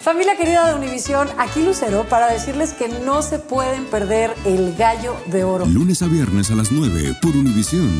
Familia querida de Univisión, aquí Lucero para decirles que no se pueden perder el gallo de oro. Lunes a viernes a las 9 por Univisión.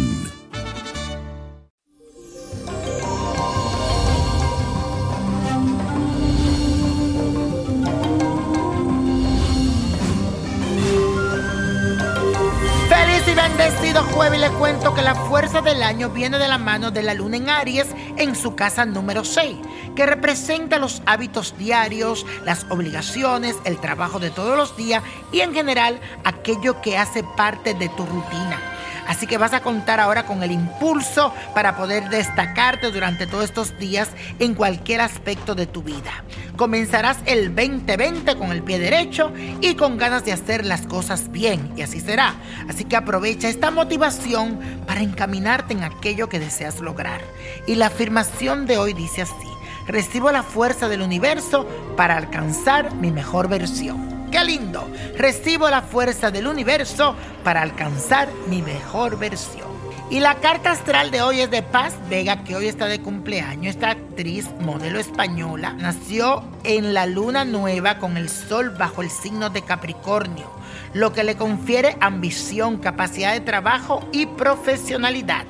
Feliz y bendecido jueves. Le cuento que la fuerza del año viene de la mano de la luna en Aries en su casa número 6, que representa los hábitos diarios, las obligaciones, el trabajo de todos los días y en general aquello que hace parte de tu rutina. Así que vas a contar ahora con el impulso para poder destacarte durante todos estos días en cualquier aspecto de tu vida. Comenzarás el 2020 con el pie derecho y con ganas de hacer las cosas bien, y así será. Así que aprovecha esta motivación para encaminarte en aquello que deseas lograr. Y la afirmación de hoy dice así, recibo la fuerza del universo para alcanzar mi mejor versión. ¡Qué lindo! Recibo la fuerza del universo para alcanzar mi mejor versión. Y la carta astral de hoy es de Paz Vega, que hoy está de cumpleaños. Esta actriz, modelo española, nació en la luna nueva con el sol bajo el signo de Capricornio, lo que le confiere ambición, capacidad de trabajo y profesionalidad.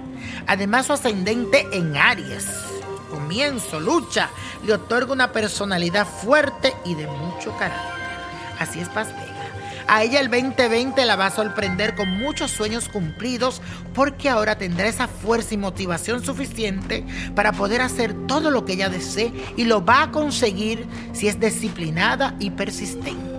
Además, su ascendente en Aries. Comienzo, lucha, le otorga una personalidad fuerte y de mucho carácter. Así es Paz. A ella el 2020 la va a sorprender con muchos sueños cumplidos porque ahora tendrá esa fuerza y motivación suficiente para poder hacer todo lo que ella desee y lo va a conseguir si es disciplinada y persistente.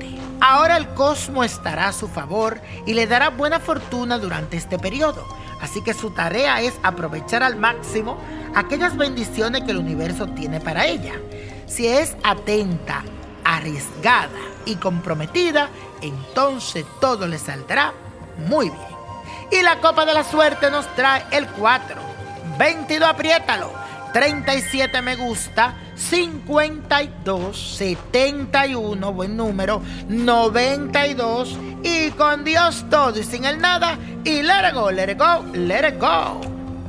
Ahora el cosmos estará a su favor y le dará buena fortuna durante este periodo. Así que su tarea es aprovechar al máximo aquellas bendiciones que el universo tiene para ella. Si es atenta, arriesgada y comprometida, entonces todo le saldrá muy bien. Y la copa de la suerte nos trae el 4, 22 apriétalo, 37 me gusta, 52, 71, buen número, 92 y con Dios todo y sin el nada y let it go, let it go, let it go.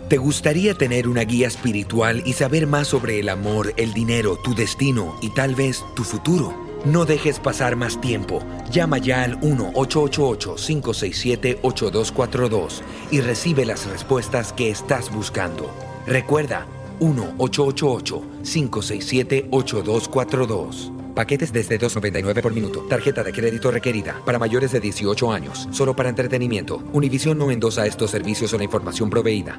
¿Te gustaría tener una guía espiritual y saber más sobre el amor, el dinero, tu destino y tal vez tu futuro? No dejes pasar más tiempo. Llama ya al 1-888-567-8242 y recibe las respuestas que estás buscando. Recuerda, 1-888-567-8242. Paquetes desde 2.99 por minuto. Tarjeta de crédito requerida para mayores de 18 años. Solo para entretenimiento. Univision no endosa estos servicios o la información proveída.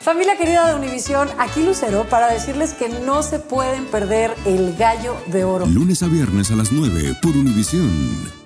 Familia querida de Univisión, aquí Lucero para decirles que no se pueden perder el gallo de oro. Lunes a viernes a las 9 por Univisión.